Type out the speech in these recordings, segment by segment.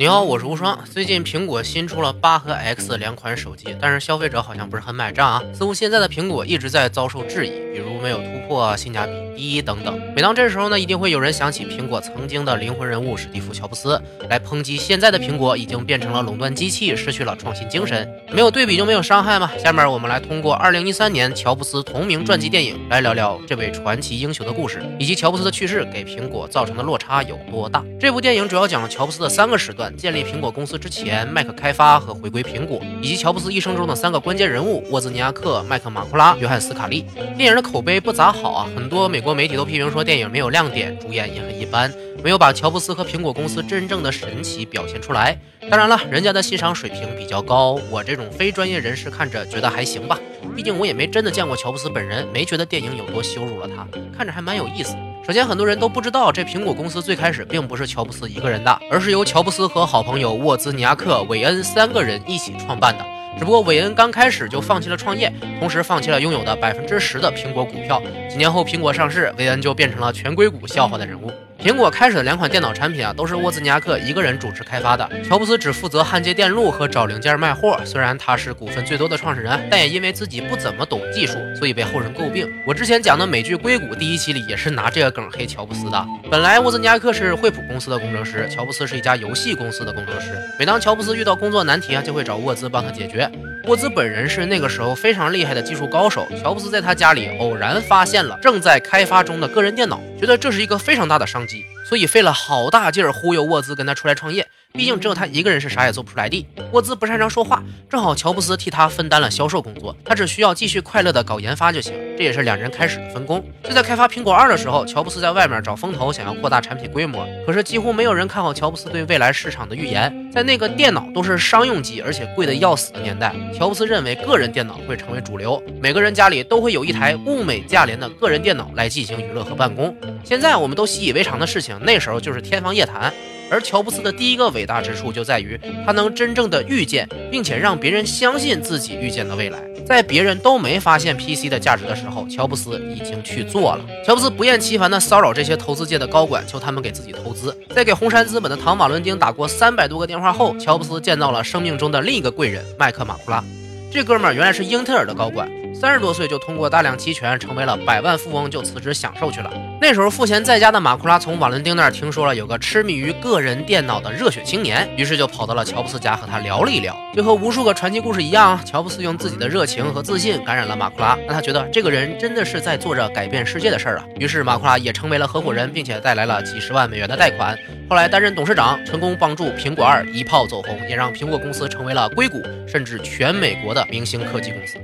你好，我是无双。最近苹果新出了八和 X 两款手机，但是消费者好像不是很买账啊。似乎现在的苹果一直在遭受质疑，比如没有突破、性价比低等等。每当这时候呢，一定会有人想起苹果曾经的灵魂人物史蒂夫·乔布斯，来抨击现在的苹果已经变成了垄断机器，失去了创新精神。没有对比就没有伤害嘛。下面我们来通过2013年乔布斯同名传记电影来聊聊这位传奇英雄的故事，以及乔布斯的去世给苹果造成的落有多大。这部电影主要讲了乔布斯的三个时段：建立苹果公司。之前，麦克开发和回归苹果，以及乔布斯一生中的三个关键人物：沃兹尼亚克、麦克马库拉、约翰斯卡利。电影的口碑不咋好啊，很多美国媒体都批评说电影没有亮点，主演也很一般，没有把乔布斯和苹果公司真正的神奇表现出来。当然了，人家的欣赏水平比较高，我这种非专业人士看着觉得还行吧。毕竟我也没真的见过乔布斯本人，没觉得电影有多羞辱了他，看着还蛮有意思。首先，很多人都不知道，这苹果公司最开始并不是乔布斯一个人的，而是由乔布斯和好朋友沃兹尼亚克、韦恩三个人一起创办的。只不过韦恩刚开始就放弃了创业，同时放弃了拥有的百分之十的苹果股票。几年后，苹果上市，韦恩就变成了全硅谷笑话的人物。苹果开始的两款电脑产品啊，都是沃兹尼亚克一个人主持开发的，乔布斯只负责焊接电路和找零件卖货。虽然他是股份最多的创始人，但也因为自己不怎么懂技术，所以被后人诟病。我之前讲的美剧《硅谷》第一期里也是拿这个梗黑乔布斯的。本来沃兹尼亚克是惠普公司的工程师，乔布斯是一家游戏公司的工程师。每当乔布斯遇到工作难题啊，就会找沃兹帮他解决。沃兹本人是那个时候非常厉害的技术高手，乔布斯在他家里偶然发现了正在开发中的个人电脑，觉得这是一个非常大的商机。所以费了好大劲儿忽悠沃兹跟他出来创业，毕竟只有他一个人是啥也做不出来的。沃兹不擅长说话，正好乔布斯替他分担了销售工作，他只需要继续快乐的搞研发就行。这也是两人开始的分工。就在开发苹果二的时候，乔布斯在外面找风投，想要扩大产品规模，可是几乎没有人看好乔布斯对未来市场的预言。在那个电脑都是商用机，而且贵的要死的年代，乔布斯认为个人电脑会成为主流，每个人家里都会有一台物美价廉的个人电脑来进行娱乐和办公。现在我们都习以为常的事情，那时候就是天方夜谭。而乔布斯的第一个伟大之处就在于，他能真正的预见，并且让别人相信自己预见的未来。在别人都没发现 PC 的价值的时候，乔布斯已经去做了。乔布斯不厌其烦地骚扰这些投资界的高管，求他们给自己投资。在给红杉资本的唐·马伦丁打过三百多个电话后，乔布斯见到了生命中的另一个贵人麦克马库拉。这哥们儿原来是英特尔的高管。三十多岁就通过大量期权成为了百万富翁，就辞职享受去了。那时候赋闲在家的马库拉从瓦伦丁那儿听说了有个痴迷于个人电脑的热血青年，于是就跑到了乔布斯家和他聊了一聊。就和无数个传奇故事一样，乔布斯用自己的热情和自信感染了马库拉，让他觉得这个人真的是在做着改变世界的事儿啊。于是马库拉也成为了合伙人，并且带来了几十万美元的贷款。后来担任董事长，成功帮助苹果二一炮走红，也让苹果公司成为了硅谷甚至全美国的明星科技公司。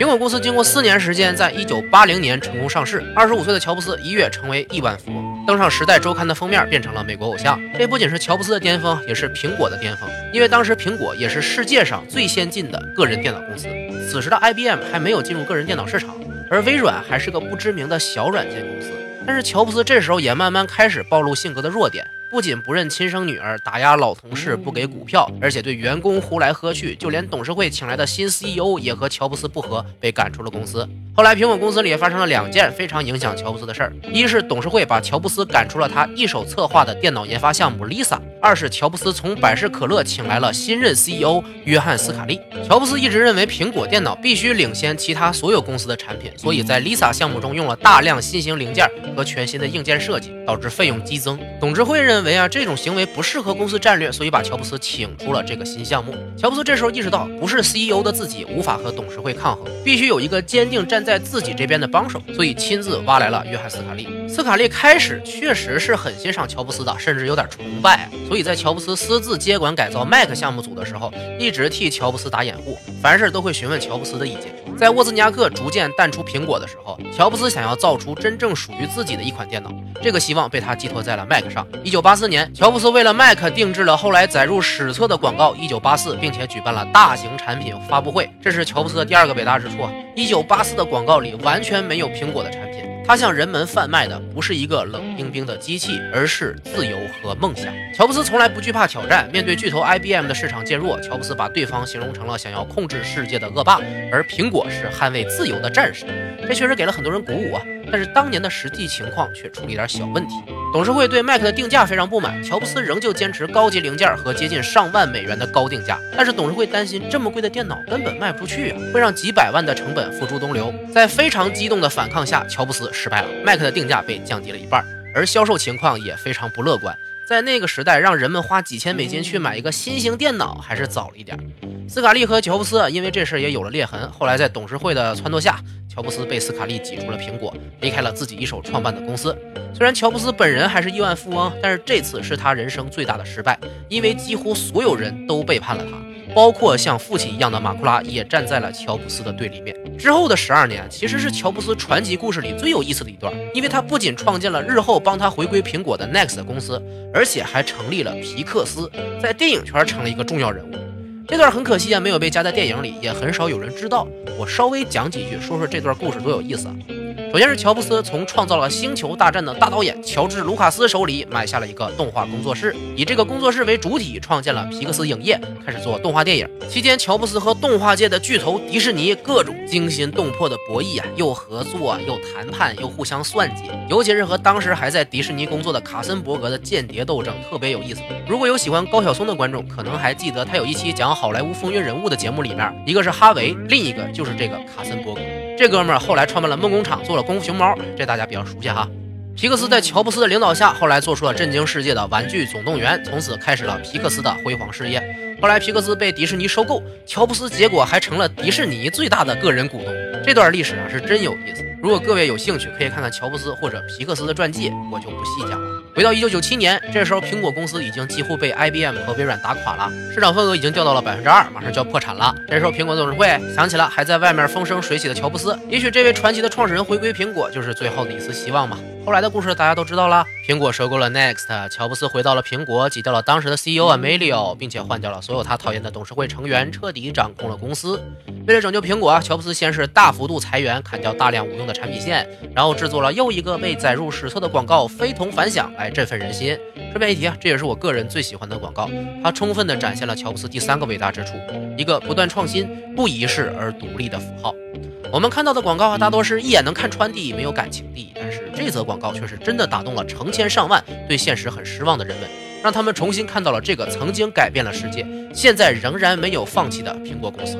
苹果公司经过四年时间，在一九八零年成功上市。二十五岁的乔布斯一跃成为亿万富翁，登上《时代周刊》的封面，变成了美国偶像。这不仅是乔布斯的巅峰，也是苹果的巅峰，因为当时苹果也是世界上最先进的个人电脑公司。此时的 IBM 还没有进入个人电脑市场，而微软还是个不知名的小软件公司。但是乔布斯这时候也慢慢开始暴露性格的弱点。不仅不认亲生女儿，打压老同事，不给股票，而且对员工呼来喝去，就连董事会请来的新 CEO 也和乔布斯不和，被赶出了公司。后来，苹果公司里也发生了两件非常影响乔布斯的事儿：一是董事会把乔布斯赶出了他一手策划的电脑研发项目 Lisa；二是乔布斯从百事可乐请来了新任 CEO 约翰斯卡利。乔布斯一直认为苹果电脑必须领先其他所有公司的产品，所以在 Lisa 项目中用了大量新型零件和全新的硬件设计，导致费用激增。董事会认。认为啊，这种行为不适合公司战略，所以把乔布斯请出了这个新项目。乔布斯这时候意识到，不是 CEO 的自己无法和董事会抗衡，必须有一个坚定站在自己这边的帮手，所以亲自挖来了约翰斯卡利。斯卡利开始确实是很欣赏乔布斯的，甚至有点崇拜，所以在乔布斯私自接管改造 Mac 项目组的时候，一直替乔布斯打掩护，凡事都会询问乔布斯的意见。在沃兹尼亚克逐渐淡出苹果的时候，乔布斯想要造出真正属于自己的一款电脑，这个希望被他寄托在了 Mac 上。一九八四年，乔布斯为了 Mac 定制了后来载入史册的广告《一九八四》，并且举办了大型产品发布会。这是乔布斯的第二个伟大之处。一九八四的广告里完全没有苹果的产品，他向人们贩卖的不是一个冷冰冰的机器，而是自由和梦想。乔布斯从来不惧怕挑战，面对巨头 IBM 的市场渐弱，乔布斯把对方形容成了想要控制世界的恶霸，而苹果是捍卫自由的战士。这确实给了很多人鼓舞啊！但是当年的实际情况却出了一点小问题。董事会对 Mac 的定价非常不满，乔布斯仍旧坚持高级零件和接近上万美元的高定价。但是董事会担心这么贵的电脑根本卖不出去啊，会让几百万的成本付诸东流。在非常激动的反抗下，乔布斯失败了，Mac 的定价被降低了一半，而销售情况也非常不乐观。在那个时代，让人们花几千美金去买一个新型电脑还是早了一点。斯卡利和乔布斯因为这事也有了裂痕。后来在董事会的撺掇下，乔布斯被斯卡利挤出了苹果，离开了自己一手创办的公司。虽然乔布斯本人还是亿万富翁，但是这次是他人生最大的失败，因为几乎所有人都背叛了他。包括像父亲一样的马库拉也站在了乔布斯的对立面。之后的十二年其实是乔布斯传奇故事里最有意思的一段，因为他不仅创建了日后帮他回归苹果的 Next 公司，而且还成立了皮克斯，在电影圈成了一个重要人物。这段很可惜啊，没有被加在电影里，也很少有人知道。我稍微讲几句，说说这段故事多有意思。首先是乔布斯从创造了《星球大战》的大导演乔治·卢卡斯手里买下了一个动画工作室，以这个工作室为主体创建了皮克斯影业，开始做动画电影。期间，乔布斯和动画界的巨头迪士尼各种惊心动魄的博弈啊，又合作又谈判又互相算计，尤其是和当时还在迪士尼工作的卡森伯格的间谍斗争，特别有意思。如果有喜欢高晓松的观众，可能还记得他有一期讲好莱坞风云人物的节目里面，一个是哈维，另一个就是这个卡森伯格。这哥们儿后来创办了梦工厂，做了功夫熊猫，这大家比较熟悉哈。皮克斯在乔布斯的领导下，后来做出了震惊世界的《玩具总动员》，从此开始了皮克斯的辉煌事业。后来皮克斯被迪士尼收购，乔布斯结果还成了迪士尼最大的个人股东。这段历史啊是真有意思，如果各位有兴趣，可以看看乔布斯或者皮克斯的传记，我就不细讲了。回到一九九七年，这时候苹果公司已经几乎被 IBM 和微软打垮了，市场份额已经掉到了百分之二，马上就要破产了。这时候苹果董事会想起了还在外面风生水起的乔布斯，也许这位传奇的创始人回归苹果就是最后的一丝希望吧。后来的故事大家都知道了，苹果收购了 Next，乔布斯回到了苹果，挤掉了当时的 CEO Amelio，并且换掉了所有他讨厌的董事会成员，彻底掌控了公司。为了拯救苹果，乔布斯先是大幅度裁员，砍掉大量无用的产品线，然后制作了又一个被载入史册的广告，非同凡响，来振奋人心。顺便一提啊，这也是我个人最喜欢的广告，它充分的展现了乔布斯第三个伟大之处：一个不断创新、不遗世而独立的符号。我们看到的广告，大多是一眼能看穿的，没有感情的。但是这则广告却是真的打动了成千上万对现实很失望的人们，让他们重新看到了这个曾经改变了世界，现在仍然没有放弃的苹果公司。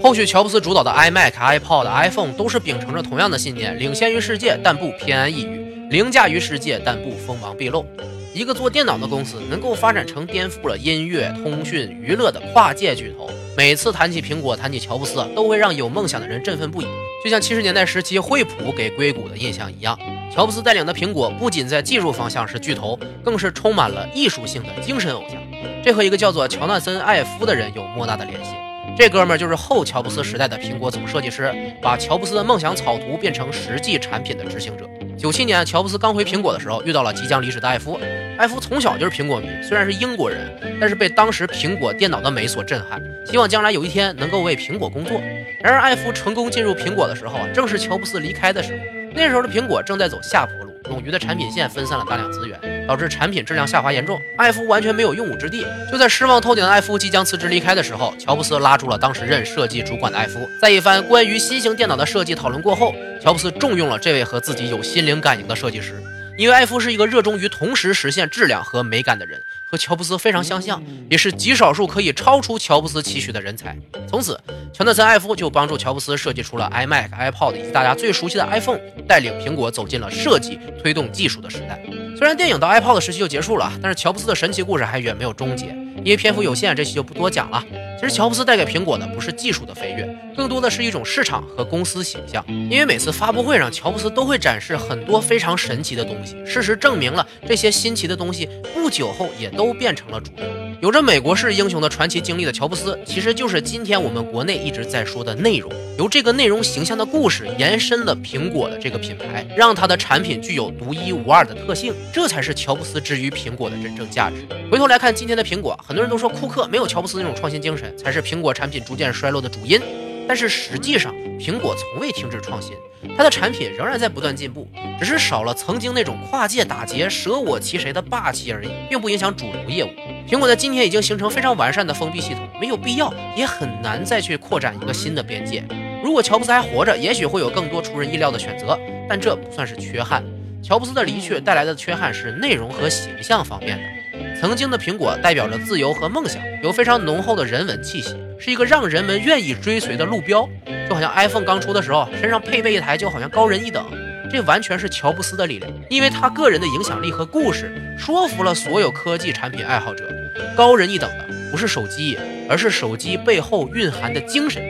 后续乔布斯主导的 iMac、iPod、iPhone 都是秉承着同样的信念：领先于世界，但不偏安一隅；凌驾于世界，但不锋芒毕露。一个做电脑的公司能够发展成颠覆了音乐、通讯、娱乐的跨界巨头。每次谈起苹果，谈起乔布斯，都会让有梦想的人振奋不已。就像七十年代时期惠普给硅谷的印象一样，乔布斯带领的苹果不仅在技术方向是巨头，更是充满了艺术性的精神偶像。这和一个叫做乔纳森·艾夫的人有莫大的联系。这哥们儿就是后乔布斯时代的苹果总设计师，把乔布斯的梦想草图变成实际产品的执行者。九七年，乔布斯刚回苹果的时候，遇到了即将离职的艾夫。艾夫从小就是苹果迷，虽然是英国人，但是被当时苹果电脑的美所震撼，希望将来有一天能够为苹果工作。然而，艾夫成功进入苹果的时候，正是乔布斯离开的时候。那时候的苹果正在走下坡路，冗余的产品线分散了大量资源，导致产品质量下滑严重。艾夫完全没有用武之地。就在失望透顶的艾夫即将辞职离开的时候，乔布斯拉住了当时任设计主管的艾夫，在一番关于新型电脑的设计讨论过后，乔布斯重用了这位和自己有心灵感应的设计师。因为艾夫是一个热衷于同时实现质量和美感的人，和乔布斯非常相像，也是极少数可以超出乔布斯期许的人才。从此，乔纳森·艾夫就帮助乔布斯设计出了 iMac、iPod 以及大家最熟悉的 iPhone，带领苹果走进了设计推动技术的时代。虽然电影到 iPod 时期就结束了，但是乔布斯的神奇故事还远没有终结。因为篇幅有限，这期就不多讲了。其实乔布斯带给苹果的不是技术的飞跃，更多的是一种市场和公司形象。因为每次发布会上，乔布斯都会展示很多非常神奇的东西。事实证明了，这些新奇的东西不久后也都变成了主流。有着美国式英雄的传奇经历的乔布斯，其实就是今天我们国内一直在说的内容。由这个内容形象的故事延伸了苹果的这个品牌，让它的产品具有独一无二的特性，这才是乔布斯之于苹果的真正价值。回头来看今天的苹果，很多人都说库克没有乔布斯那种创新精神，才是苹果产品逐渐衰落的主因。但是实际上，苹果从未停止创新，它的产品仍然在不断进步，只是少了曾经那种跨界打劫、舍我其谁的霸气而已，并不影响主流业务。苹果在今天已经形成非常完善的封闭系统，没有必要，也很难再去扩展一个新的边界。如果乔布斯还活着，也许会有更多出人意料的选择，但这不算是缺憾。乔布斯的离去带来的缺憾是内容和形象方面的。曾经的苹果代表着自由和梦想，有非常浓厚的人文气息，是一个让人们愿意追随的路标。就好像 iPhone 刚出的时候，身上配备一台就好像高人一等。这完全是乔布斯的力量，因为他个人的影响力和故事说服了所有科技产品爱好者。高人一等的不是手机，而是手机背后蕴含的精神。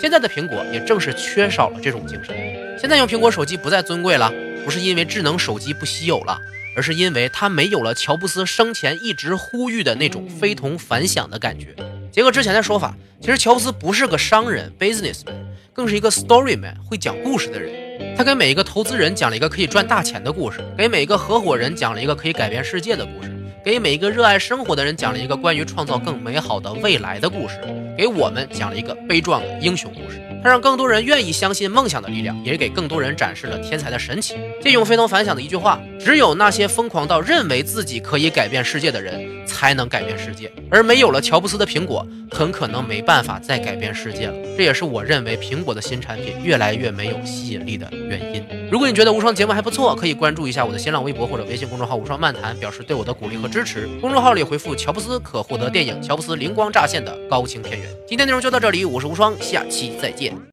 现在的苹果也正是缺少了这种精神。现在用苹果手机不再尊贵了，不是因为智能手机不稀有了，而是因为他没有了乔布斯生前一直呼吁的那种非同凡响的感觉。结合之前的说法，其实乔布斯不是个商人 （businessman），更是一个 storyman，会讲故事的人。他给每一个投资人讲了一个可以赚大钱的故事，给每一个合伙人讲了一个可以改变世界的故事，给每一个热爱生活的人讲了一个关于创造更美好的未来的故事，给我们讲了一个悲壮的英雄故事。他让更多人愿意相信梦想的力量，也给更多人展示了天才的神奇。借用非同凡响的一句话：只有那些疯狂到认为自己可以改变世界的人，才能改变世界。而没有了乔布斯的苹果，很可能没办法再改变世界了。这也是我认为苹果的新产品越来越没有吸引力的原因。如果你觉得无双节目还不错，可以关注一下我的新浪微博或者微信公众号“无双漫谈”，表示对我的鼓励和支持。公众号里回复“乔布斯”可获得电影《乔布斯灵光乍现》的高清片源。今天内容就到这里，我是无双，下期再见。